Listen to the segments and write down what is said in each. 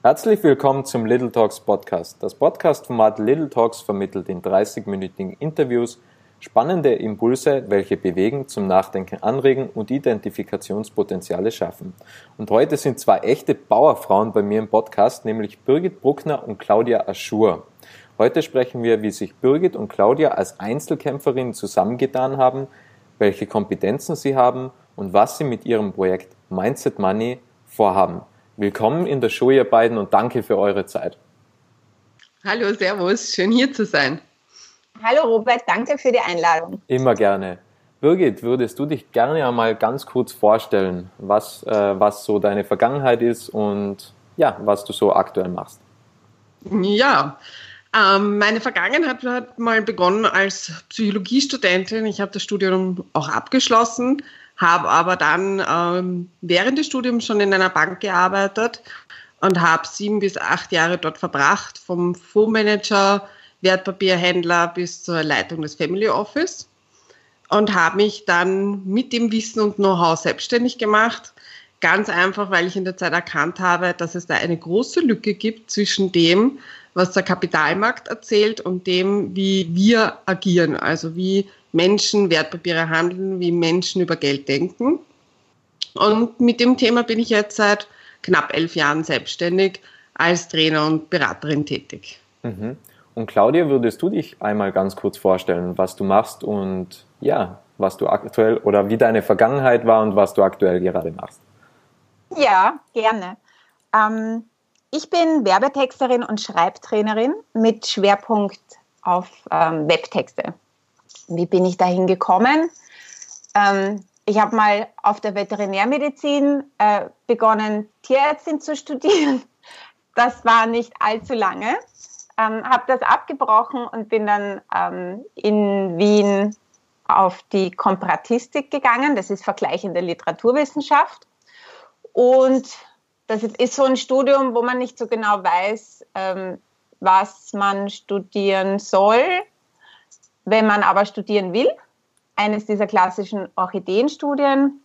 Herzlich willkommen zum Little Talks Podcast. Das Podcast-Format Little Talks vermittelt in 30-minütigen Interviews spannende Impulse, welche bewegen, zum Nachdenken anregen und Identifikationspotenziale schaffen. Und heute sind zwei echte Bauerfrauen bei mir im Podcast, nämlich Birgit Bruckner und Claudia Aschur. Heute sprechen wir, wie sich Birgit und Claudia als Einzelkämpferinnen zusammengetan haben, welche Kompetenzen sie haben und was sie mit ihrem Projekt Mindset Money vorhaben. Willkommen in der Show, ihr beiden, und danke für eure Zeit. Hallo, Servus, schön hier zu sein. Hallo Robert, danke für die Einladung. Immer gerne. Birgit, würdest du dich gerne einmal ganz kurz vorstellen, was, äh, was so deine Vergangenheit ist und ja, was du so aktuell machst? Ja, ähm, meine Vergangenheit hat mal begonnen als Psychologiestudentin. Ich habe das Studium auch abgeschlossen, habe aber dann ähm, während des Studiums schon in einer Bank gearbeitet und habe sieben bis acht Jahre dort verbracht, vom Fondsmanager, Wertpapierhändler bis zur Leitung des Family Office und habe mich dann mit dem Wissen und Know-how selbstständig gemacht. Ganz einfach, weil ich in der Zeit erkannt habe, dass es da eine große Lücke gibt zwischen dem, was der Kapitalmarkt erzählt und dem, wie wir agieren, also wie Menschen Wertpapiere handeln, wie Menschen über Geld denken. Und mit dem Thema bin ich jetzt seit knapp elf Jahren selbstständig als Trainer und Beraterin tätig. Mhm. Und Claudia, würdest du dich einmal ganz kurz vorstellen, was du machst und ja, was du aktuell oder wie deine Vergangenheit war und was du aktuell gerade machst? Ja, gerne. Ähm, ich bin Werbetexterin und Schreibtrainerin mit Schwerpunkt auf ähm, Webtexte. Wie bin ich dahin gekommen? Ähm, ich habe mal auf der Veterinärmedizin äh, begonnen, Tierärztin zu studieren. Das war nicht allzu lange. Ähm, habe das abgebrochen und bin dann ähm, in Wien auf die Komparatistik gegangen. Das ist vergleichende Literaturwissenschaft. Und das ist so ein Studium, wo man nicht so genau weiß, ähm, was man studieren soll. Wenn man aber studieren will, eines dieser klassischen Orchideenstudien.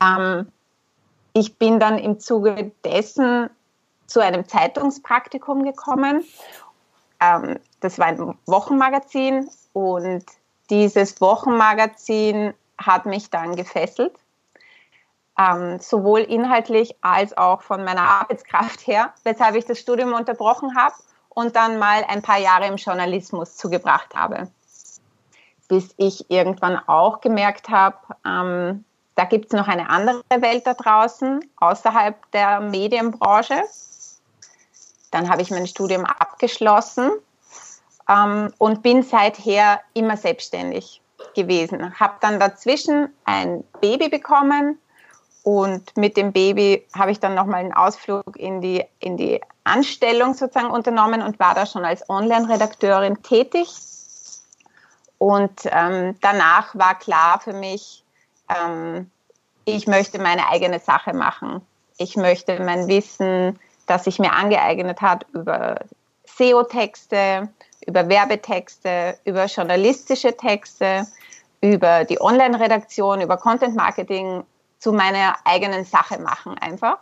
Ähm, ich bin dann im Zuge dessen zu einem Zeitungspraktikum gekommen. Ähm, das war ein Wochenmagazin und dieses Wochenmagazin hat mich dann gefesselt, ähm, sowohl inhaltlich als auch von meiner Arbeitskraft her, weshalb ich das Studium unterbrochen habe und dann mal ein paar Jahre im Journalismus zugebracht habe bis ich irgendwann auch gemerkt habe, ähm, da gibt es noch eine andere Welt da draußen, außerhalb der Medienbranche. Dann habe ich mein Studium abgeschlossen ähm, und bin seither immer selbstständig gewesen. Habe dann dazwischen ein Baby bekommen und mit dem Baby habe ich dann nochmal einen Ausflug in die, in die Anstellung sozusagen unternommen und war da schon als Online-Redakteurin tätig und ähm, danach war klar für mich, ähm, ich möchte meine eigene Sache machen. Ich möchte mein Wissen, das sich mir angeeignet hat, über SEO-Texte, über Werbetexte, über journalistische Texte, über die Online-Redaktion, über Content-Marketing zu meiner eigenen Sache machen einfach.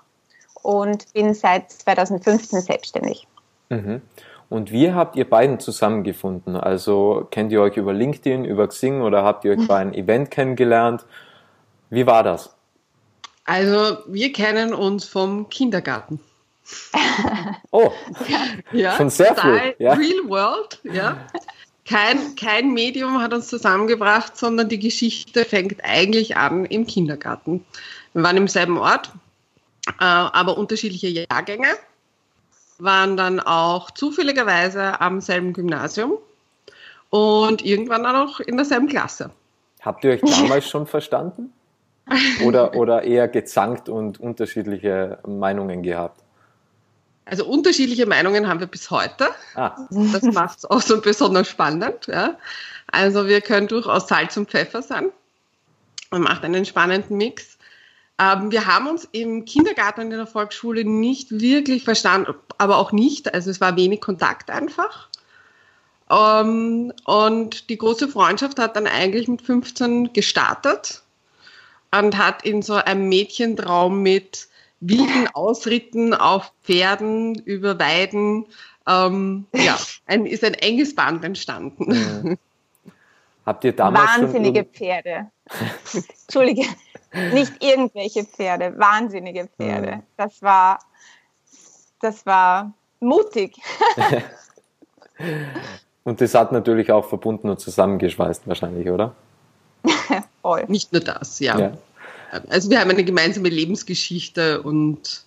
Und bin seit 2015 selbstständig. Mhm. Und wie habt ihr beiden zusammengefunden? Also kennt ihr euch über LinkedIn, über Xing oder habt ihr euch bei einem Event kennengelernt? Wie war das? Also wir kennen uns vom Kindergarten. Oh, ja, schon sehr früh. Ja. Real World, ja. Kein, kein Medium hat uns zusammengebracht, sondern die Geschichte fängt eigentlich an im Kindergarten. Wir waren im selben Ort, äh, aber unterschiedliche Jahrgänge waren dann auch zufälligerweise am selben Gymnasium und irgendwann dann auch in derselben Klasse. Habt ihr euch damals schon verstanden? Oder, oder eher gezankt und unterschiedliche Meinungen gehabt? Also unterschiedliche Meinungen haben wir bis heute. Ah. Das macht es auch so besonders spannend. Ja. Also wir können durchaus Salz und Pfeffer sein. Man macht einen spannenden Mix. Ähm, wir haben uns im Kindergarten und in der Volksschule nicht wirklich verstanden, aber auch nicht. Also es war wenig Kontakt einfach. Ähm, und die große Freundschaft hat dann eigentlich mit 15 gestartet und hat in so einem Mädchentraum mit wilden Ausritten auf Pferden über Weiden. Ähm, ja, ein, ist ein enges Band entstanden. Ja. Habt ihr damals Wahnsinnige Pferde. Entschuldige, nicht irgendwelche Pferde, wahnsinnige Pferde. Ja. Das war, das war mutig. und das hat natürlich auch verbunden und zusammengeschweißt wahrscheinlich, oder? Voll. Nicht nur das, ja. ja. Also wir haben eine gemeinsame Lebensgeschichte und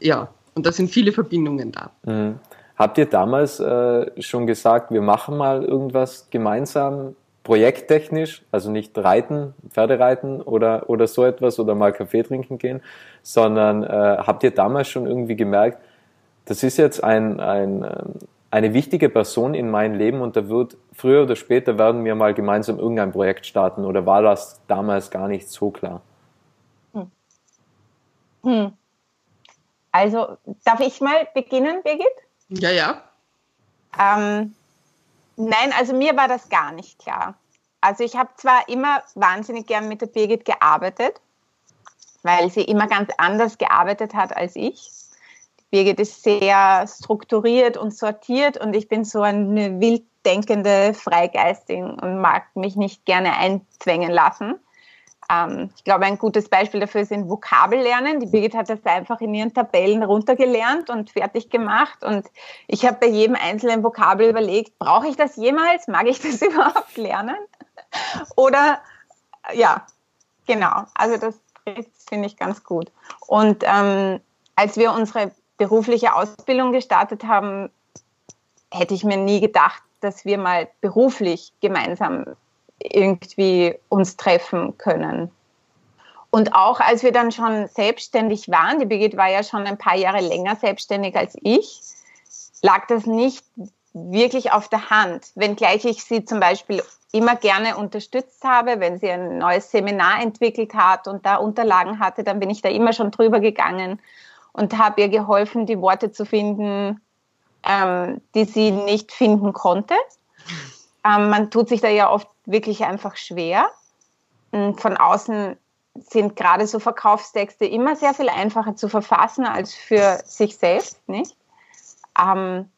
ja, und da sind viele Verbindungen da. Mhm. Habt ihr damals äh, schon gesagt, wir machen mal irgendwas gemeinsam, projekttechnisch, also nicht reiten, Pferdereiten oder, oder so etwas oder mal Kaffee trinken gehen, sondern äh, habt ihr damals schon irgendwie gemerkt, das ist jetzt ein, ein, ähm, eine wichtige Person in meinem Leben und da wird früher oder später werden wir mal gemeinsam irgendein Projekt starten oder war das damals gar nicht so klar? Hm. Hm. Also darf ich mal beginnen, Birgit? Ja, ja. Ähm, nein, also mir war das gar nicht klar. Also ich habe zwar immer wahnsinnig gern mit der Birgit gearbeitet, weil sie immer ganz anders gearbeitet hat als ich. Birgit ist sehr strukturiert und sortiert und ich bin so eine wild denkende Freigeistin und mag mich nicht gerne einzwängen lassen. Ähm, ich glaube, ein gutes Beispiel dafür sind Vokabellernen. Die Birgit hat das einfach in ihren Tabellen runtergelernt und fertig gemacht. Und ich habe bei jedem einzelnen Vokabel überlegt, brauche ich das jemals? Mag ich das überhaupt lernen? Oder ja, genau. Also das finde ich ganz gut. Und ähm, als wir unsere berufliche Ausbildung gestartet haben, hätte ich mir nie gedacht, dass wir mal beruflich gemeinsam irgendwie uns treffen können. Und auch als wir dann schon selbstständig waren, die Birgit war ja schon ein paar Jahre länger selbstständig als ich, lag das nicht wirklich auf der Hand. Wenngleich ich sie zum Beispiel immer gerne unterstützt habe, wenn sie ein neues Seminar entwickelt hat und da Unterlagen hatte, dann bin ich da immer schon drüber gegangen und habe ihr geholfen, die Worte zu finden, ähm, die sie nicht finden konnte. Ähm, man tut sich da ja oft wirklich einfach schwer. Und von außen sind gerade so Verkaufstexte immer sehr viel einfacher zu verfassen als für sich selbst, nicht? Ähm,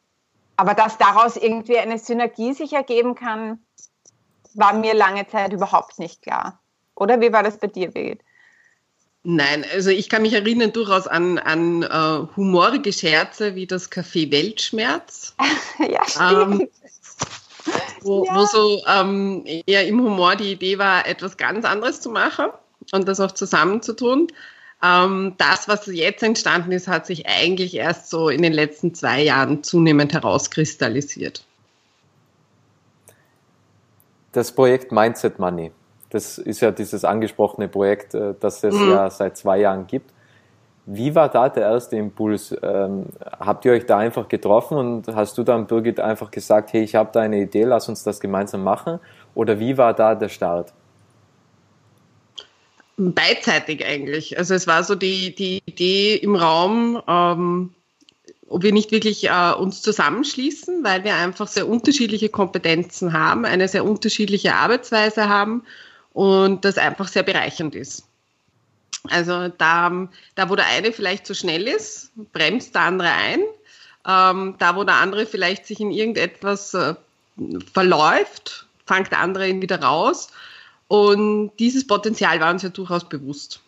aber dass daraus irgendwie eine Synergie sich ergeben kann, war mir lange Zeit überhaupt nicht klar. Oder wie war das bei dir, Birgit? Nein, also ich kann mich erinnern durchaus an, an uh, humorige Scherze wie das Café Weltschmerz. ja, stimmt. Ähm, wo, ja. wo, so ähm, eher im Humor die Idee war, etwas ganz anderes zu machen und das auch zusammenzutun. Ähm, das, was jetzt entstanden ist, hat sich eigentlich erst so in den letzten zwei Jahren zunehmend herauskristallisiert. Das Projekt Mindset Money das ist ja dieses angesprochene Projekt, äh, das es mhm. ja seit zwei Jahren gibt. Wie war da der erste Impuls? Ähm, habt ihr euch da einfach getroffen und hast du dann, Birgit, einfach gesagt, hey, ich habe da eine Idee, lass uns das gemeinsam machen? Oder wie war da der Start? Beidseitig eigentlich. Also es war so die, die Idee im Raum, ähm, ob wir nicht wirklich äh, uns zusammenschließen, weil wir einfach sehr unterschiedliche Kompetenzen haben, eine sehr unterschiedliche Arbeitsweise haben und das einfach sehr bereichernd ist. Also da, da wo der eine vielleicht zu schnell ist, bremst der andere ein. Ähm, da wo der andere vielleicht sich in irgendetwas äh, verläuft, fängt der andere ihn wieder raus. Und dieses Potenzial war uns ja durchaus bewusst.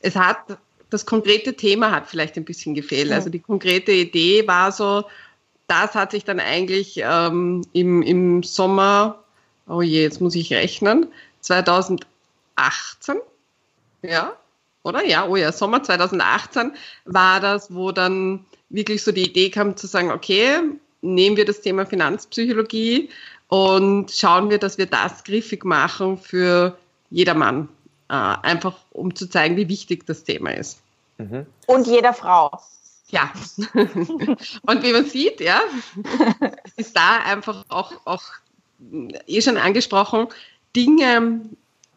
Es hat, das konkrete Thema hat vielleicht ein bisschen gefehlt. Also die konkrete Idee war so, das hat sich dann eigentlich ähm, im, im Sommer, oh je, jetzt muss ich rechnen, 2018, ja, oder? Ja, oh ja, Sommer 2018 war das, wo dann wirklich so die Idee kam zu sagen, okay, nehmen wir das Thema Finanzpsychologie und schauen wir, dass wir das griffig machen für jedermann. Äh, einfach um zu zeigen, wie wichtig das Thema ist. Mhm. Und jeder Frau. Ja. und wie man sieht, ja, ist da einfach auch, auch eh schon angesprochen, Dinge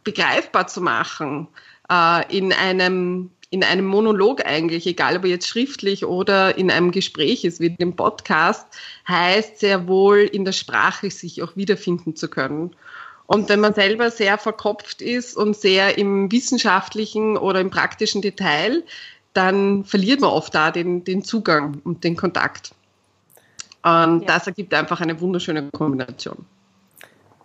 begreifbar zu machen äh, in einem in einem Monolog eigentlich, egal ob jetzt schriftlich oder in einem Gespräch ist, wie dem Podcast, heißt sehr wohl in der Sprache sich auch wiederfinden zu können. Und wenn man selber sehr verkopft ist und sehr im wissenschaftlichen oder im praktischen Detail, dann verliert man oft da den, den Zugang und den Kontakt. Und ja. das ergibt einfach eine wunderschöne Kombination.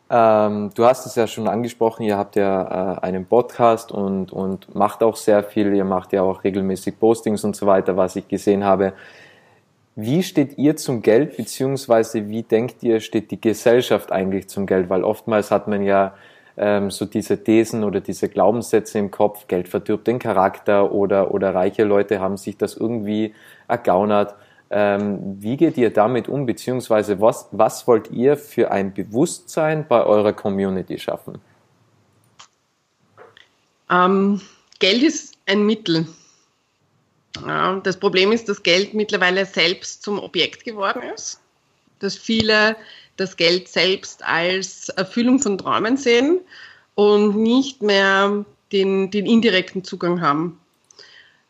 Ähm, du hast es ja schon angesprochen, ihr habt ja äh, einen Podcast und, und macht auch sehr viel, ihr macht ja auch regelmäßig Postings und so weiter, was ich gesehen habe. Wie steht ihr zum Geld, beziehungsweise wie denkt ihr, steht die Gesellschaft eigentlich zum Geld? Weil oftmals hat man ja ähm, so diese Thesen oder diese Glaubenssätze im Kopf, Geld verdirbt den Charakter oder, oder reiche Leute haben sich das irgendwie ergaunert. Ähm, wie geht ihr damit um, beziehungsweise was, was wollt ihr für ein Bewusstsein bei eurer Community schaffen? Ähm, Geld ist ein Mittel. Ja, das Problem ist, dass Geld mittlerweile selbst zum Objekt geworden ist, dass viele das Geld selbst als Erfüllung von Träumen sehen und nicht mehr den, den indirekten Zugang haben.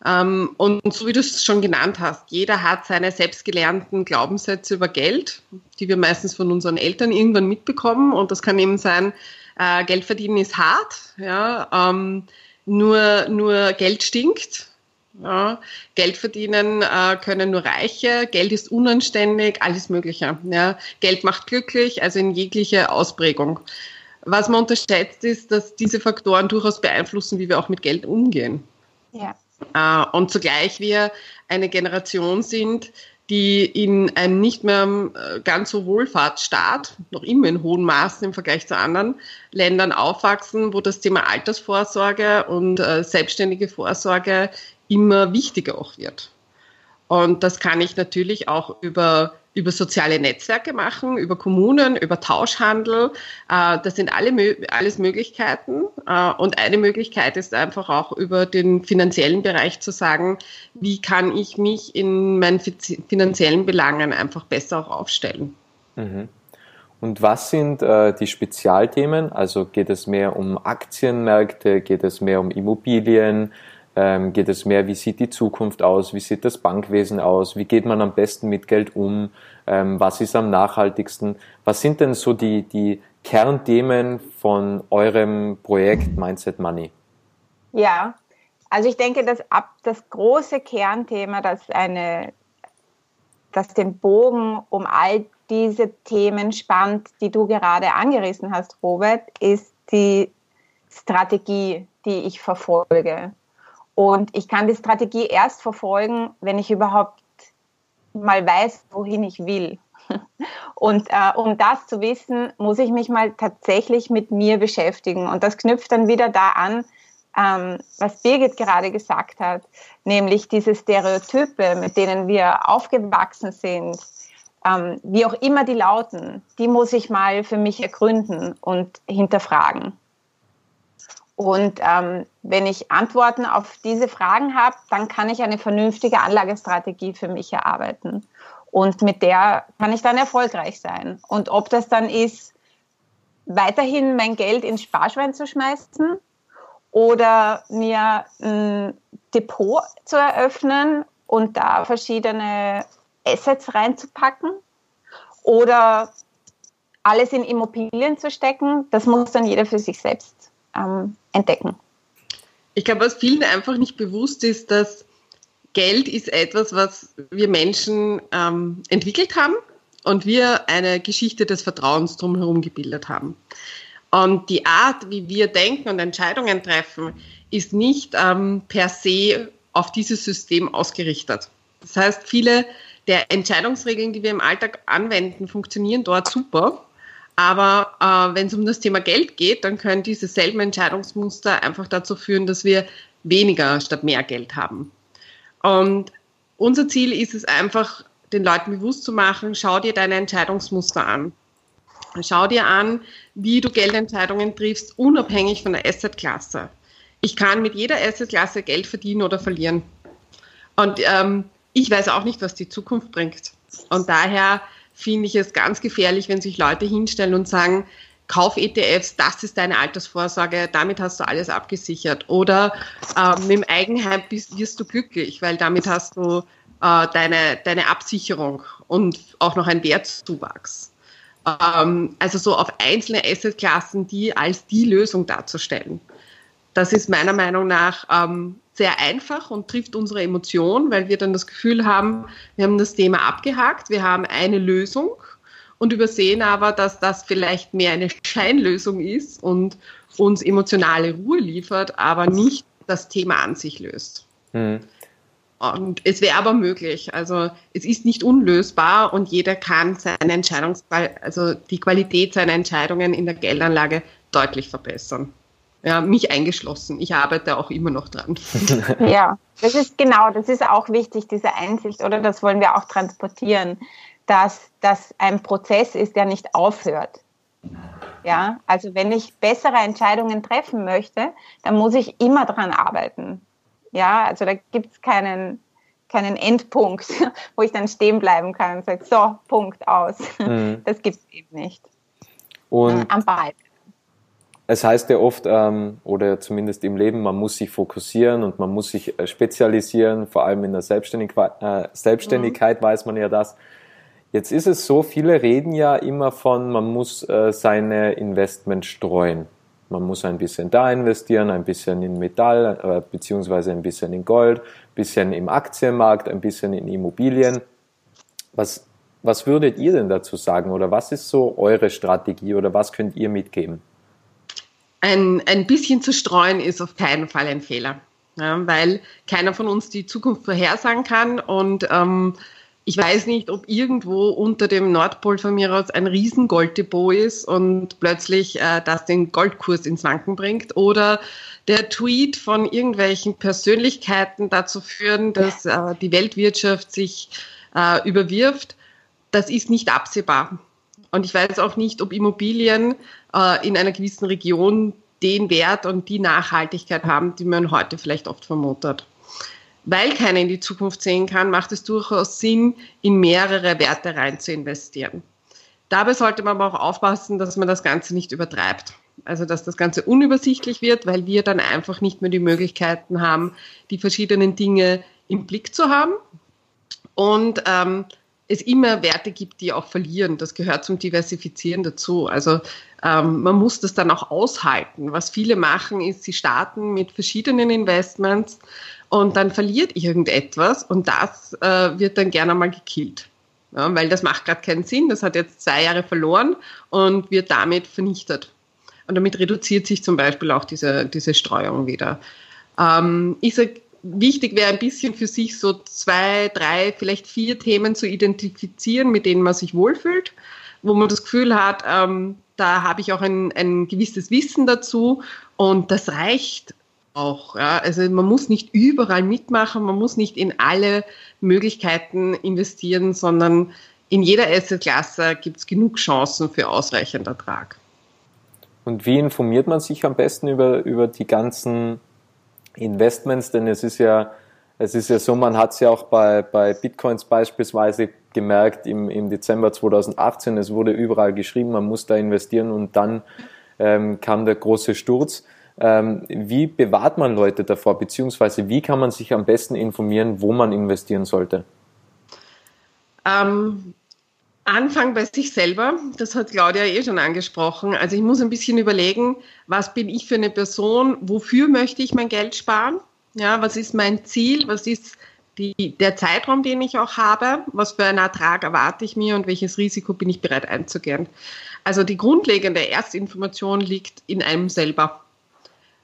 Ähm, und so wie du es schon genannt hast, jeder hat seine selbstgelernten Glaubenssätze über Geld, die wir meistens von unseren Eltern irgendwann mitbekommen. Und das kann eben sein, äh, Geld verdienen ist hart, ja, ähm, nur, nur Geld stinkt. Ja, Geld verdienen äh, können nur Reiche, Geld ist unanständig, alles Mögliche. Ja. Geld macht glücklich, also in jegliche Ausprägung. Was man unterschätzt, ist, dass diese Faktoren durchaus beeinflussen, wie wir auch mit Geld umgehen. Ja. Äh, und zugleich wir eine Generation sind, die in einem nicht mehr äh, ganz so Wohlfahrtsstaat, noch immer in hohen Maßen im Vergleich zu anderen Ländern aufwachsen, wo das Thema Altersvorsorge und äh, selbstständige Vorsorge immer wichtiger auch wird. Und das kann ich natürlich auch über über soziale Netzwerke machen, über Kommunen, über Tauschhandel. Äh, das sind alle, alles Möglichkeiten. Äh, und eine Möglichkeit ist einfach auch über den finanziellen Bereich zu sagen, wie kann ich mich in meinen finanziellen Belangen einfach besser auch aufstellen. Mhm. Und was sind äh, die Spezialthemen? Also geht es mehr um Aktienmärkte, geht es mehr um Immobilien? Ähm, geht es mehr, wie sieht die Zukunft aus, wie sieht das Bankwesen aus, wie geht man am besten mit Geld um, ähm, was ist am nachhaltigsten. Was sind denn so die, die Kernthemen von eurem Projekt Mindset Money? Ja, also ich denke, dass ab das große Kernthema, das eine, das den Bogen um all diese Themen spannt, die du gerade angerissen hast, Robert, ist die Strategie, die ich verfolge. Und ich kann die Strategie erst verfolgen, wenn ich überhaupt mal weiß, wohin ich will. Und äh, um das zu wissen, muss ich mich mal tatsächlich mit mir beschäftigen. Und das knüpft dann wieder da an, ähm, was Birgit gerade gesagt hat, nämlich diese Stereotype, mit denen wir aufgewachsen sind, ähm, wie auch immer die lauten, die muss ich mal für mich ergründen und hinterfragen. Und ähm, wenn ich Antworten auf diese Fragen habe, dann kann ich eine vernünftige Anlagestrategie für mich erarbeiten. Und mit der kann ich dann erfolgreich sein. Und ob das dann ist, weiterhin mein Geld ins Sparschwein zu schmeißen oder mir ein Depot zu eröffnen und da verschiedene Assets reinzupacken oder alles in Immobilien zu stecken, das muss dann jeder für sich selbst ähm, entdecken. Ich glaube, was vielen einfach nicht bewusst ist, dass Geld ist etwas, was wir Menschen ähm, entwickelt haben und wir eine Geschichte des Vertrauens drumherum gebildet haben. Und die Art, wie wir denken und Entscheidungen treffen, ist nicht ähm, per se auf dieses System ausgerichtet. Das heißt, viele der Entscheidungsregeln, die wir im Alltag anwenden, funktionieren dort super. Aber äh, wenn es um das Thema Geld geht, dann können diese selben Entscheidungsmuster einfach dazu führen, dass wir weniger statt mehr Geld haben. Und unser Ziel ist es einfach, den Leuten bewusst zu machen, schau dir deine Entscheidungsmuster an. Schau dir an, wie du Geldentscheidungen triffst, unabhängig von der Assetklasse. Ich kann mit jeder Assetklasse Geld verdienen oder verlieren. Und ähm, ich weiß auch nicht, was die Zukunft bringt. Und daher finde ich es ganz gefährlich, wenn sich Leute hinstellen und sagen, Kauf ETFs, das ist deine Altersvorsorge, damit hast du alles abgesichert. Oder äh, mit dem Eigenheim bist, wirst du glücklich, weil damit hast du äh, deine, deine Absicherung und auch noch einen Wertzuwachs. Ähm, also so auf einzelne Assetklassen, die als die Lösung darzustellen. Das ist meiner Meinung nach ähm, sehr einfach und trifft unsere Emotion, weil wir dann das Gefühl haben, wir haben das Thema abgehakt, wir haben eine Lösung und übersehen aber, dass das vielleicht mehr eine Scheinlösung ist und uns emotionale Ruhe liefert, aber nicht das Thema an sich löst. Mhm. Und es wäre aber möglich. Also es ist nicht unlösbar und jeder kann seine Entscheidungs also die Qualität seiner Entscheidungen in der Geldanlage deutlich verbessern. Ja, mich eingeschlossen. Ich arbeite auch immer noch dran. Ja, das ist genau, das ist auch wichtig, diese Einsicht, oder das wollen wir auch transportieren, dass das ein Prozess ist, der nicht aufhört. Ja, also wenn ich bessere Entscheidungen treffen möchte, dann muss ich immer dran arbeiten. Ja, also da gibt es keinen, keinen Endpunkt, wo ich dann stehen bleiben kann und sage, so, Punkt aus. Mhm. Das gibt es eben nicht. Und am Ball. Es heißt ja oft, ähm, oder zumindest im Leben, man muss sich fokussieren und man muss sich äh, spezialisieren, vor allem in der Selbstständig äh, Selbstständigkeit mhm. weiß man ja das. Jetzt ist es so, viele reden ja immer von, man muss äh, seine Investments streuen. Man muss ein bisschen da investieren, ein bisschen in Metall, äh, beziehungsweise ein bisschen in Gold, ein bisschen im Aktienmarkt, ein bisschen in Immobilien. Was, was würdet ihr denn dazu sagen oder was ist so eure Strategie oder was könnt ihr mitgeben? Ein, ein bisschen zu streuen ist auf keinen Fall ein Fehler, ja, weil keiner von uns die Zukunft vorhersagen kann und ähm, ich weiß nicht, ob irgendwo unter dem Nordpol von mir aus ein riesen Golddepot ist und plötzlich äh, das den Goldkurs ins Wanken bringt oder der Tweet von irgendwelchen Persönlichkeiten dazu führen, dass äh, die Weltwirtschaft sich äh, überwirft. Das ist nicht absehbar. Und ich weiß auch nicht, ob Immobilien äh, in einer gewissen Region den Wert und die Nachhaltigkeit haben, die man heute vielleicht oft vermutet weil keiner in die Zukunft sehen kann, macht es durchaus Sinn, in mehrere Werte rein zu investieren. Dabei sollte man aber auch aufpassen, dass man das Ganze nicht übertreibt. Also dass das Ganze unübersichtlich wird, weil wir dann einfach nicht mehr die Möglichkeiten haben, die verschiedenen Dinge im Blick zu haben. Und ähm, es immer Werte gibt, die auch verlieren. Das gehört zum Diversifizieren dazu. Also ähm, man muss das dann auch aushalten. Was viele machen, ist, sie starten mit verschiedenen Investments und dann verliert irgendetwas und das äh, wird dann gerne mal gekillt. Ja, weil das macht gerade keinen Sinn. Das hat jetzt zwei Jahre verloren und wird damit vernichtet. Und damit reduziert sich zum Beispiel auch diese, diese Streuung wieder. Ähm, ich sage, wichtig wäre ein bisschen für sich so zwei, drei, vielleicht vier Themen zu identifizieren, mit denen man sich wohlfühlt, wo man das Gefühl hat, ähm, da habe ich auch ein, ein gewisses Wissen dazu und das reicht auch. Ja. Also man muss nicht überall mitmachen, man muss nicht in alle Möglichkeiten investieren, sondern in jeder Assetklasse gibt es genug Chancen für ausreichend Ertrag. Und wie informiert man sich am besten über, über die ganzen Investments? Denn es ist ja, es ist ja so, man hat es ja auch bei, bei Bitcoins beispielsweise gemerkt im, im Dezember 2018, es wurde überall geschrieben, man muss da investieren und dann ähm, kam der große Sturz. Ähm, wie bewahrt man Leute davor, beziehungsweise wie kann man sich am besten informieren, wo man investieren sollte? Ähm, Anfang bei sich selber, das hat Claudia eh schon angesprochen. Also ich muss ein bisschen überlegen, was bin ich für eine Person, wofür möchte ich mein Geld sparen? Ja, was ist mein Ziel? Was ist die, der Zeitraum, den ich auch habe? Was für einen Ertrag erwarte ich mir und welches Risiko bin ich bereit einzugehen? Also die grundlegende Erstinformation liegt in einem selber.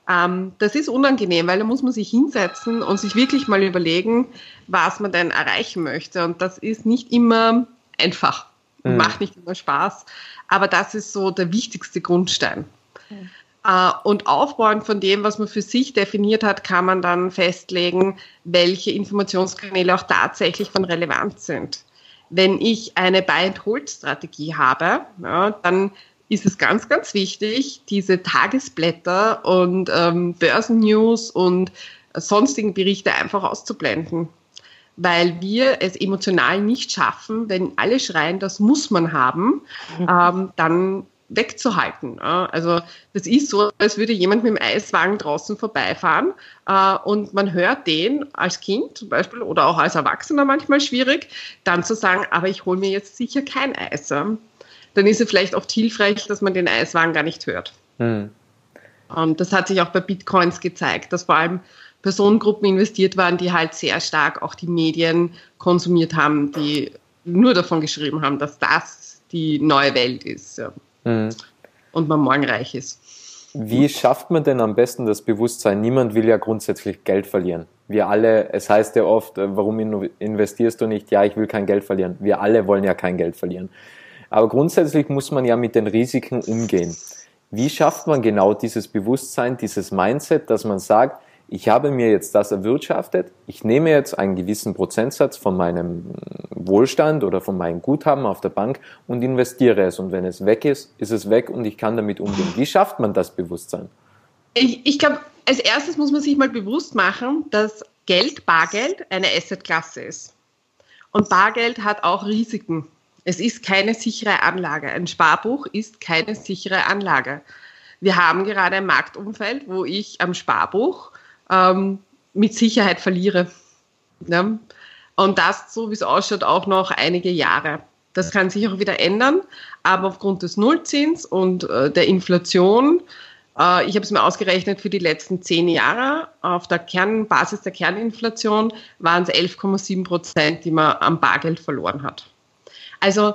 Ähm, das ist unangenehm, weil da muss man sich hinsetzen und sich wirklich mal überlegen, was man denn erreichen möchte. Und das ist nicht immer einfach, mhm. macht nicht immer Spaß, aber das ist so der wichtigste Grundstein. Mhm. und aufbauend von dem, was man für sich definiert hat, kann man dann festlegen, welche Informationskanäle auch tatsächlich von Relevanz sind. Wenn ich eine Buy-and-Hold-Strategie habe, ja, dann ist es ganz, ganz wichtig, diese Tagesblätter und ähm, Börsennews und sonstigen Berichte einfach auszublenden. Weil wir es emotional nicht schaffen, wenn alle schreien, das muss man haben, mhm. ähm, dann wegzuhalten. Also das ist so, als würde jemand mit dem Eiswagen draußen vorbeifahren äh, und man hört den als Kind zum Beispiel oder auch als Erwachsener manchmal schwierig, dann zu sagen, aber ich hole mir jetzt sicher kein Eis dann ist es vielleicht oft hilfreich, dass man den Eiswagen gar nicht hört. Mhm. Und das hat sich auch bei Bitcoins gezeigt, dass vor allem Personengruppen investiert waren, die halt sehr stark auch die Medien konsumiert haben, die nur davon geschrieben haben, dass das die neue Welt ist ja. mhm. und man morgen reich ist. Wie schafft man denn am besten das Bewusstsein? Niemand will ja grundsätzlich Geld verlieren. Wir alle, es heißt ja oft, äh, warum investierst du nicht? Ja, ich will kein Geld verlieren. Wir alle wollen ja kein Geld verlieren. Aber grundsätzlich muss man ja mit den Risiken umgehen. Wie schafft man genau dieses Bewusstsein, dieses Mindset, dass man sagt, ich habe mir jetzt das erwirtschaftet, ich nehme jetzt einen gewissen Prozentsatz von meinem Wohlstand oder von meinem Guthaben auf der Bank und investiere es. Und wenn es weg ist, ist es weg und ich kann damit umgehen. Wie schafft man das Bewusstsein? Ich, ich glaube, als erstes muss man sich mal bewusst machen, dass Geld, Bargeld, eine Assetklasse ist. Und Bargeld hat auch Risiken. Es ist keine sichere Anlage. Ein Sparbuch ist keine sichere Anlage. Wir haben gerade ein Marktumfeld, wo ich am Sparbuch ähm, mit Sicherheit verliere. Ja? Und das, so wie es ausschaut, auch noch einige Jahre. Das kann sich auch wieder ändern, aber aufgrund des Nullzins und äh, der Inflation, äh, ich habe es mir ausgerechnet für die letzten zehn Jahre, auf der Kernbasis der Kerninflation waren es 11,7 Prozent, die man am Bargeld verloren hat. Also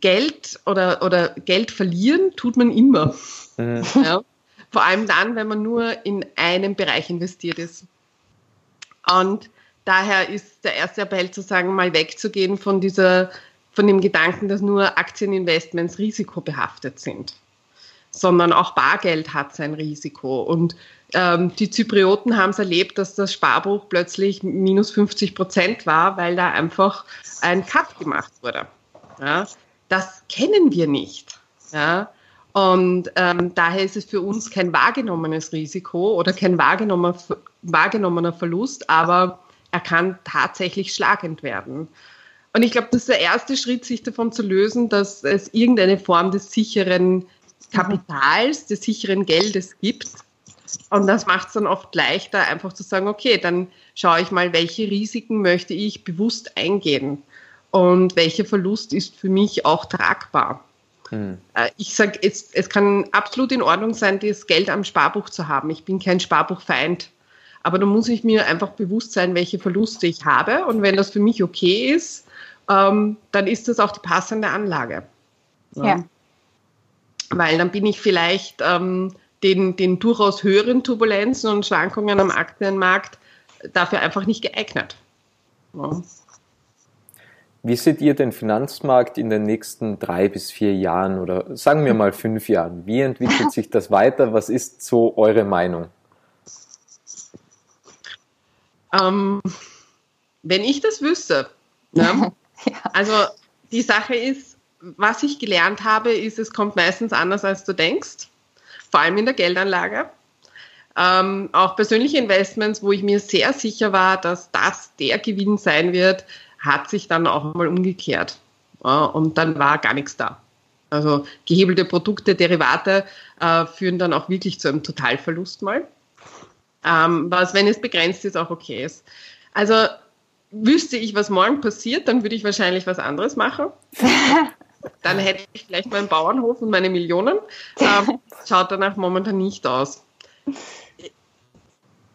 Geld oder, oder Geld verlieren tut man immer. Mhm. Ja? Vor allem dann, wenn man nur in einem Bereich investiert ist. Und daher ist der erste Appell zu sagen, mal wegzugehen von dieser, von dem Gedanken, dass nur Aktieninvestments risikobehaftet sind, sondern auch Bargeld hat sein Risiko. Und ähm, die Zyprioten haben es erlebt, dass das Sparbuch plötzlich minus 50 Prozent war, weil da einfach ein Cut gemacht wurde. Ja, das kennen wir nicht. Ja, und ähm, daher ist es für uns kein wahrgenommenes Risiko oder kein wahrgenommener, wahrgenommener Verlust, aber er kann tatsächlich schlagend werden. Und ich glaube, das ist der erste Schritt, sich davon zu lösen, dass es irgendeine Form des sicheren Kapitals, des sicheren Geldes gibt. Und das macht es dann oft leichter, einfach zu sagen, okay, dann schaue ich mal, welche Risiken möchte ich bewusst eingehen und welcher Verlust ist für mich auch tragbar. Hm. Äh, ich sage, es, es kann absolut in Ordnung sein, das Geld am Sparbuch zu haben. Ich bin kein Sparbuchfeind. Aber da muss ich mir einfach bewusst sein, welche Verluste ich habe. Und wenn das für mich okay ist, ähm, dann ist das auch die passende Anlage. Ja. ja. Weil dann bin ich vielleicht ähm, den, den durchaus höheren Turbulenzen und Schwankungen am Aktienmarkt dafür einfach nicht geeignet. Ja. Wie seht ihr den Finanzmarkt in den nächsten drei bis vier Jahren oder sagen wir mal fünf Jahren? Wie entwickelt sich das weiter? Was ist so eure Meinung? Ähm, wenn ich das wüsste, ne? ja. also die Sache ist, was ich gelernt habe, ist, es kommt meistens anders, als du denkst, vor allem in der Geldanlage. Ähm, auch persönliche Investments, wo ich mir sehr sicher war, dass das der Gewinn sein wird, hat sich dann auch mal umgekehrt. Und dann war gar nichts da. Also gehebelte Produkte, Derivate äh, führen dann auch wirklich zu einem Totalverlust mal. Ähm, was, wenn es begrenzt ist, auch okay ist. Also wüsste ich, was morgen passiert, dann würde ich wahrscheinlich was anderes machen. dann hätte ich vielleicht meinen Bauernhof und meine Millionen. Ähm, schaut danach momentan nicht aus.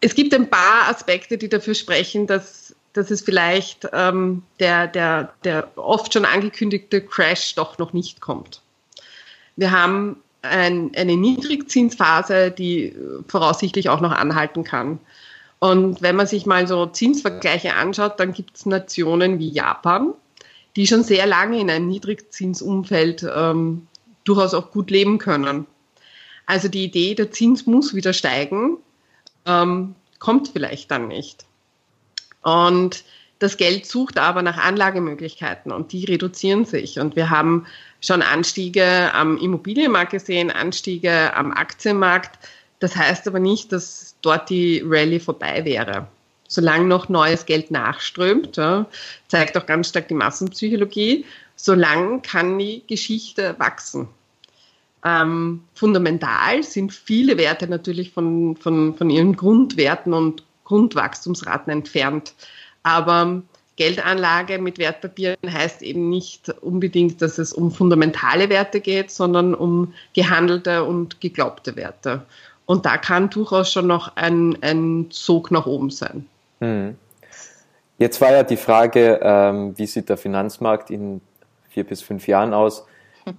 Es gibt ein paar Aspekte, die dafür sprechen, dass dass es vielleicht ähm, der, der, der oft schon angekündigte Crash doch noch nicht kommt. Wir haben ein, eine Niedrigzinsphase, die voraussichtlich auch noch anhalten kann. Und wenn man sich mal so Zinsvergleiche anschaut, dann gibt es Nationen wie Japan, die schon sehr lange in einem Niedrigzinsumfeld ähm, durchaus auch gut leben können. Also die Idee, der Zins muss wieder steigen, ähm, kommt vielleicht dann nicht. Und das Geld sucht aber nach Anlagemöglichkeiten und die reduzieren sich. Und wir haben schon Anstiege am Immobilienmarkt gesehen, Anstiege am Aktienmarkt. Das heißt aber nicht, dass dort die Rallye vorbei wäre. Solange noch neues Geld nachströmt, zeigt auch ganz stark die Massenpsychologie, solange kann die Geschichte wachsen. Ähm, fundamental sind viele Werte natürlich von, von, von ihren Grundwerten und Grundwachstumsraten entfernt. Aber Geldanlage mit Wertpapieren heißt eben nicht unbedingt, dass es um fundamentale Werte geht, sondern um gehandelte und geglaubte Werte. Und da kann durchaus schon noch ein, ein Sog nach oben sein. Mhm. Jetzt war ja die Frage, ähm, wie sieht der Finanzmarkt in vier bis fünf Jahren aus?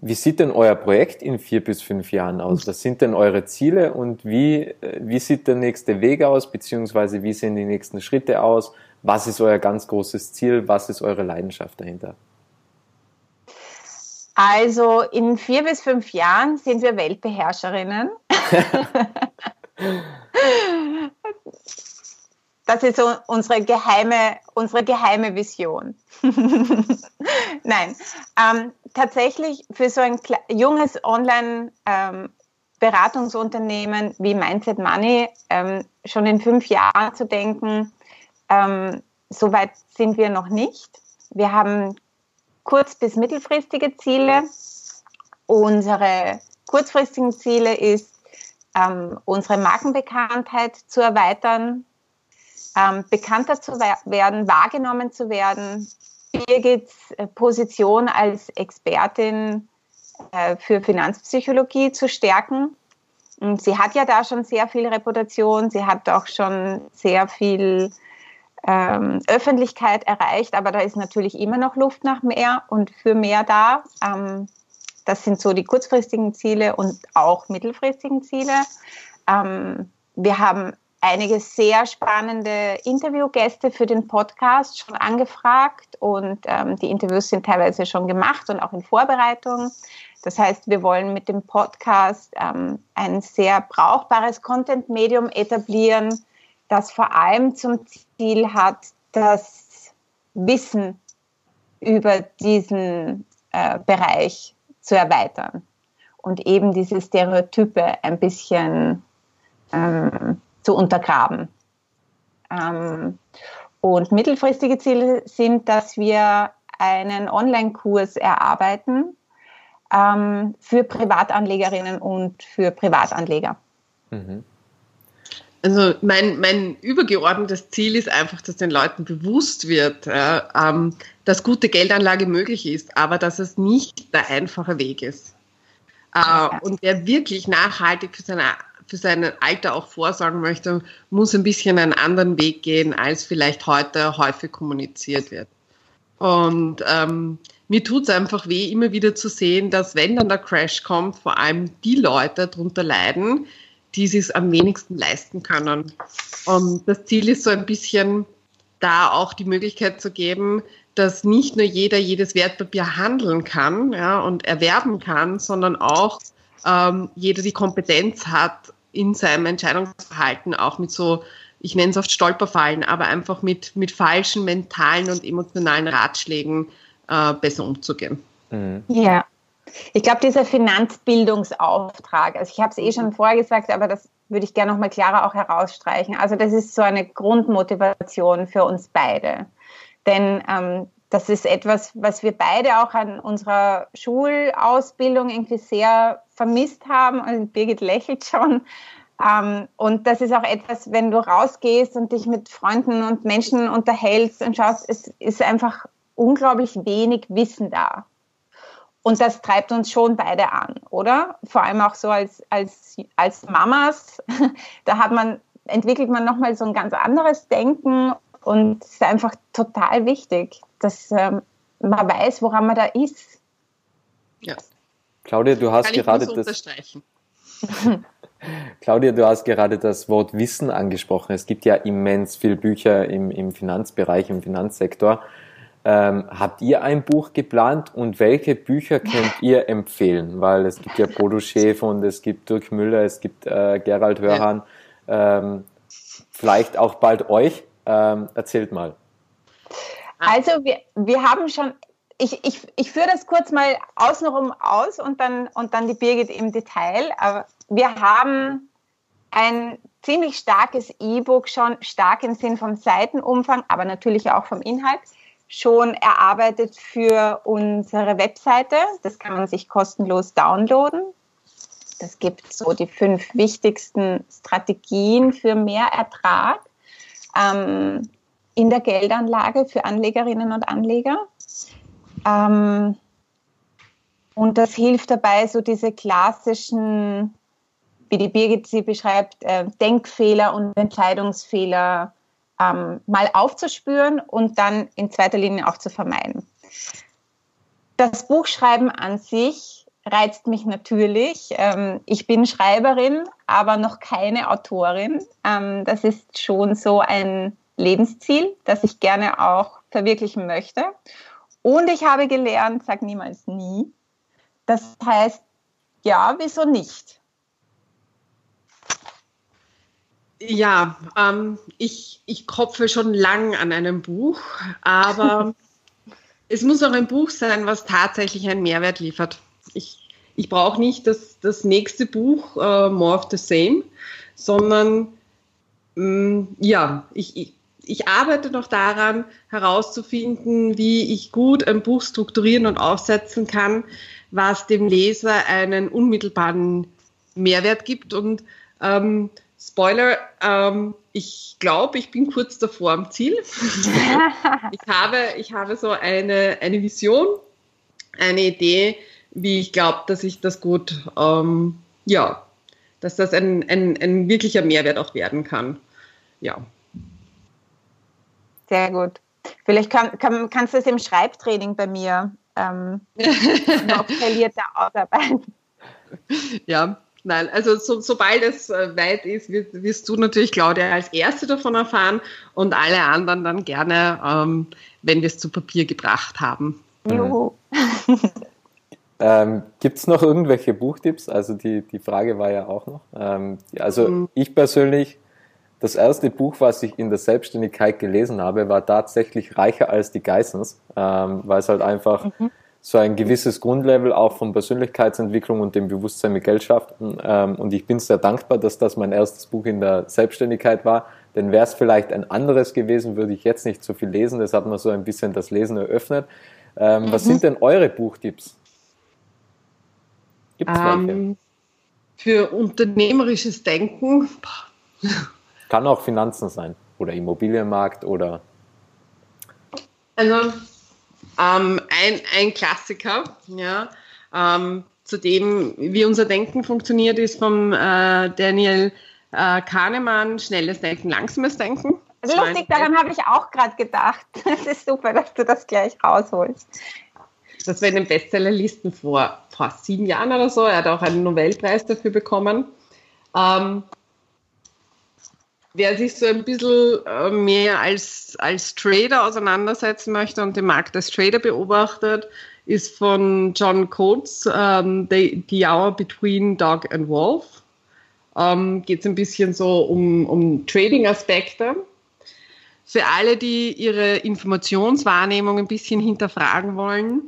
Wie sieht denn euer Projekt in vier bis fünf Jahren aus? Was sind denn eure Ziele und wie, äh, wie sieht der nächste Weg aus, beziehungsweise wie sehen die nächsten Schritte aus? Was ist euer ganz großes Ziel? Was ist eure Leidenschaft dahinter? Also in vier bis fünf Jahren sind wir Weltbeherrscherinnen. das ist so unsere geheime, unsere geheime Vision. Nein, ähm, tatsächlich für so ein junges Online-Beratungsunternehmen ähm, wie Mindset Money ähm, schon in fünf Jahren zu denken, ähm, so weit sind wir noch nicht. Wir haben kurz- bis mittelfristige Ziele. Unsere kurzfristigen Ziele ist, ähm, unsere Markenbekanntheit zu erweitern, ähm, bekannter zu werden, wahrgenommen zu werden. Birgits äh, Position als Expertin äh, für Finanzpsychologie zu stärken. Und sie hat ja da schon sehr viel Reputation, sie hat auch schon sehr viel ähm, Öffentlichkeit erreicht, aber da ist natürlich immer noch Luft nach mehr und für mehr da. Ähm, das sind so die kurzfristigen Ziele und auch mittelfristigen Ziele. Ähm, wir haben einige sehr spannende Interviewgäste für den Podcast schon angefragt und ähm, die Interviews sind teilweise schon gemacht und auch in Vorbereitung. Das heißt, wir wollen mit dem Podcast ähm, ein sehr brauchbares Content-Medium etablieren, das vor allem zum Ziel hat, das Wissen über diesen äh, Bereich zu erweitern und eben diese Stereotype ein bisschen ähm, zu untergraben. Ähm, und mittelfristige Ziele sind, dass wir einen Online-Kurs erarbeiten ähm, für Privatanlegerinnen und für Privatanleger. Mhm. Also mein, mein übergeordnetes Ziel ist einfach, dass den Leuten bewusst wird, äh, ähm, dass gute Geldanlage möglich ist, aber dass es nicht der einfache Weg ist. Äh, und wer wirklich nachhaltig für seine für sein Alter auch vorsorgen möchte, muss ein bisschen einen anderen Weg gehen, als vielleicht heute häufig kommuniziert wird. Und ähm, mir tut es einfach weh, immer wieder zu sehen, dass wenn dann der Crash kommt, vor allem die Leute darunter leiden, die es am wenigsten leisten können. Und das Ziel ist so ein bisschen da auch die Möglichkeit zu geben, dass nicht nur jeder jedes Wertpapier handeln kann ja, und erwerben kann, sondern auch ähm, jeder die Kompetenz hat, in seinem Entscheidungsverhalten auch mit so, ich nenne es oft Stolperfallen, aber einfach mit, mit falschen mentalen und emotionalen Ratschlägen äh, besser umzugehen. Mhm. Ja. Ich glaube, dieser Finanzbildungsauftrag, also ich habe es eh schon vorher gesagt, aber das würde ich gerne nochmal klarer auch herausstreichen. Also das ist so eine Grundmotivation für uns beide. Denn ähm, das ist etwas, was wir beide auch an unserer Schulausbildung irgendwie sehr vermisst haben. Und Birgit lächelt schon. Ähm, und das ist auch etwas, wenn du rausgehst und dich mit Freunden und Menschen unterhältst und schaust, es ist einfach unglaublich wenig Wissen da. Und das treibt uns schon beide an, oder? Vor allem auch so als, als, als Mamas, da hat man, entwickelt man nochmal so ein ganz anderes Denken und es ist einfach total wichtig, dass ähm, man weiß, woran man da ist. Ja. Claudia, du hast gerade das. Claudia, du hast gerade das Wort Wissen angesprochen. Es gibt ja immens viele Bücher im, im Finanzbereich, im Finanzsektor. Ähm, habt ihr ein Buch geplant und welche Bücher könnt ihr empfehlen? Weil es gibt ja Bodo Schäfer und es gibt Dirk Müller, es gibt äh, Gerald Hörhan. Ähm, vielleicht auch bald euch. Ähm, erzählt mal. Also wir, wir haben schon, ich, ich, ich führe das kurz mal außenrum aus und dann, und dann die Birgit im Detail. Aber wir haben ein ziemlich starkes E-Book schon, stark im Sinn vom Seitenumfang, aber natürlich auch vom Inhalt, schon erarbeitet für unsere Webseite. Das kann man sich kostenlos downloaden. Das gibt so die fünf wichtigsten Strategien für mehr Ertrag ähm, in der Geldanlage für Anlegerinnen und Anleger. Ähm, und das hilft dabei, so diese klassischen wie die Birgit sie beschreibt, äh, Denkfehler und Entscheidungsfehler ähm, mal aufzuspüren und dann in zweiter Linie auch zu vermeiden. Das Buchschreiben an sich reizt mich natürlich. Ähm, ich bin Schreiberin, aber noch keine Autorin. Ähm, das ist schon so ein Lebensziel, das ich gerne auch verwirklichen möchte. Und ich habe gelernt, sag niemals nie. Das heißt, ja, wieso nicht? Ja, ähm, ich, ich kopfe schon lang an einem Buch, aber es muss auch ein Buch sein, was tatsächlich einen Mehrwert liefert. Ich, ich brauche nicht das, das nächste Buch, äh, More of the Same, sondern mh, mm, ja, ich, ich, ich arbeite noch daran, herauszufinden, wie ich gut ein Buch strukturieren und aufsetzen kann, was dem Leser einen unmittelbaren Mehrwert gibt. Und ähm, Spoiler, ähm, ich glaube, ich bin kurz davor am Ziel. ich, habe, ich habe so eine, eine Vision, eine Idee, wie ich glaube, dass ich das gut, ähm, ja, dass das ein, ein, ein wirklicher Mehrwert auch werden kann. Ja. Sehr gut. Vielleicht kann, kann, kannst du es im Schreibtraining bei mir ähm, noch verlierter ausarbeiten. Ja, Nein, also so, sobald es äh, weit ist, wirst, wirst, du natürlich, Claudia, als Erste davon erfahren und alle anderen dann gerne, ähm, wenn wir es zu Papier gebracht haben. Juhu. ähm, Gibt es noch irgendwelche Buchtipps? Also die, die Frage war ja auch noch. Ähm, also mhm. ich persönlich, das erste Buch, was ich in der Selbstständigkeit gelesen habe, war tatsächlich Reicher als die Geissens, ähm, weil es halt einfach... Mhm so ein gewisses Grundlevel auch von Persönlichkeitsentwicklung und dem Bewusstsein mit Geld schafft. Ähm, und ich bin sehr dankbar, dass das mein erstes Buch in der Selbstständigkeit war. Denn wäre es vielleicht ein anderes gewesen, würde ich jetzt nicht so viel lesen. Das hat mir so ein bisschen das Lesen eröffnet. Ähm, mhm. Was sind denn eure Buchtipps? Gibt es ähm, Für unternehmerisches Denken. Kann auch Finanzen sein oder Immobilienmarkt oder. Also ähm, ein, ein Klassiker, ja, ähm, zu dem, wie unser Denken funktioniert, ist vom äh, Daniel äh, Kahnemann, schnelles Denken, langsames Denken. Lustig, daran habe ich auch gerade gedacht. Es ist super, dass du das gleich rausholst. Das war in den Bestsellerlisten vor, vor sieben Jahren oder so. Er hat auch einen Nobelpreis dafür bekommen. Ähm, wer sich so ein bisschen äh, mehr als, als Trader auseinandersetzen möchte und den Markt als Trader beobachtet, ist von John Coates um, the, the Hour Between Dog and Wolf. Um, Geht es ein bisschen so um, um Trading-Aspekte. Für alle, die ihre Informationswahrnehmung ein bisschen hinterfragen wollen,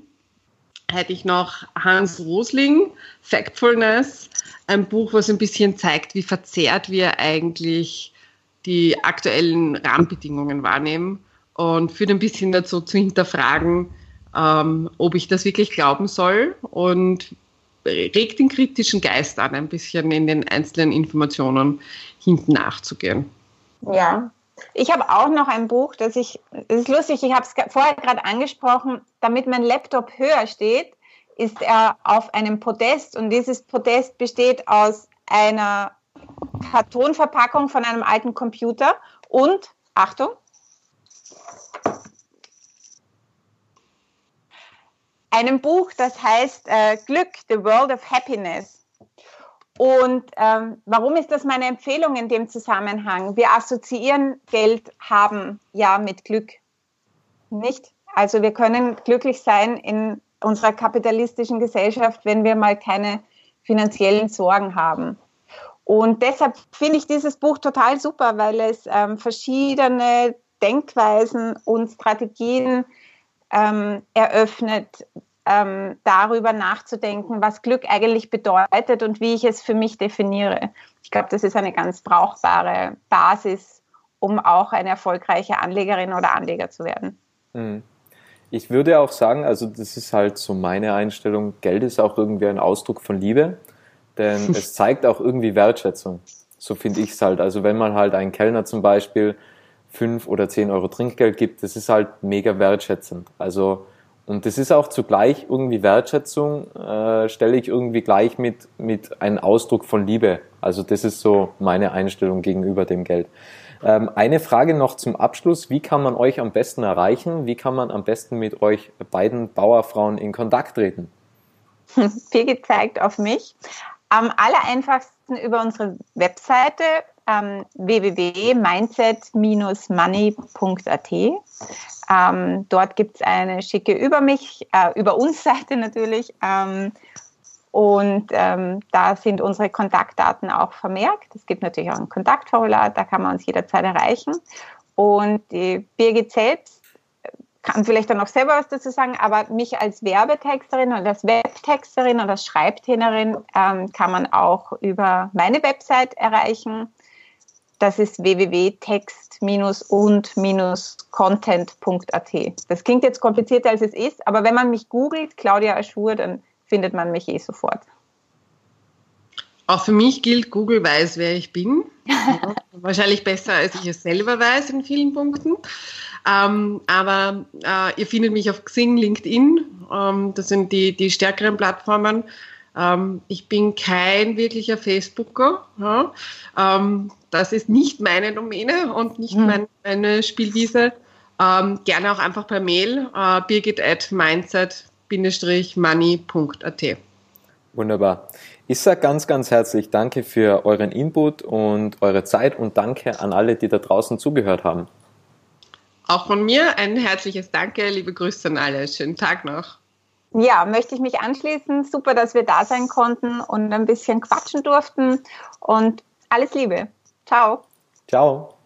hätte ich noch Hans Rosling, Factfulness, ein Buch, was ein bisschen zeigt, wie verzerrt wir eigentlich die aktuellen Rahmenbedingungen wahrnehmen und führt ein bisschen dazu zu hinterfragen, ähm, ob ich das wirklich glauben soll und regt den kritischen Geist an, ein bisschen in den einzelnen Informationen hinten nachzugehen. Ja, ich habe auch noch ein Buch, das ich, es ist lustig, ich habe es vorher gerade angesprochen, damit mein Laptop höher steht, ist er auf einem Podest und dieses Podest besteht aus einer Kartonverpackung von einem alten Computer und, Achtung, einem Buch, das heißt äh, Glück, The World of Happiness. Und ähm, warum ist das meine Empfehlung in dem Zusammenhang? Wir assoziieren Geld haben ja mit Glück. Nicht? Also wir können glücklich sein in unserer kapitalistischen Gesellschaft, wenn wir mal keine finanziellen Sorgen haben. Und deshalb finde ich dieses Buch total super, weil es ähm, verschiedene Denkweisen und Strategien ähm, eröffnet, ähm, darüber nachzudenken, was Glück eigentlich bedeutet und wie ich es für mich definiere. Ich glaube, das ist eine ganz brauchbare Basis, um auch eine erfolgreiche Anlegerin oder Anleger zu werden. Mhm. Ich würde auch sagen, also das ist halt so meine Einstellung, Geld ist auch irgendwie ein Ausdruck von Liebe denn es zeigt auch irgendwie Wertschätzung. So finde ich es halt. Also wenn man halt einen Kellner zum Beispiel fünf oder zehn Euro Trinkgeld gibt, das ist halt mega wertschätzend. Also Und das ist auch zugleich irgendwie Wertschätzung, äh, stelle ich irgendwie gleich mit, mit einem Ausdruck von Liebe. Also das ist so meine Einstellung gegenüber dem Geld. Ähm, eine Frage noch zum Abschluss. Wie kann man euch am besten erreichen? Wie kann man am besten mit euch beiden Bauerfrauen in Kontakt treten? Viel gezeigt auf mich. Am allereinfachsten über unsere Webseite ähm, www.mindset-money.at. Ähm, dort gibt es eine schicke Über mich, äh, über uns Seite natürlich. Ähm, und ähm, da sind unsere Kontaktdaten auch vermerkt. Es gibt natürlich auch ein Kontaktformular, da kann man uns jederzeit erreichen. Und die Birgit selbst kann vielleicht dann auch selber was dazu sagen, aber mich als Werbetexterin und als Webtexterin und als Schreibtrainerin ähm, kann man auch über meine Website erreichen. Das ist www.text-und-content.at. Das klingt jetzt komplizierter als es ist, aber wenn man mich googelt, Claudia Aschur, dann findet man mich eh sofort. Auch für mich gilt, Google weiß, wer ich bin. Wahrscheinlich besser, als ich es selber weiß in vielen Punkten. Ähm, aber äh, ihr findet mich auf Xing, LinkedIn. Ähm, das sind die, die stärkeren Plattformen. Ähm, ich bin kein wirklicher Facebooker. Ja? Ähm, das ist nicht meine Domäne und nicht mhm. meine Spielwiese. Ähm, gerne auch einfach per Mail äh, birgit at mindset-money.at. Wunderbar. Ich sage ganz, ganz herzlich Danke für euren Input und eure Zeit und danke an alle, die da draußen zugehört haben. Auch von mir ein herzliches Danke, liebe Grüße an alle. Schönen Tag noch. Ja, möchte ich mich anschließen. Super, dass wir da sein konnten und ein bisschen quatschen durften. Und alles Liebe. Ciao. Ciao.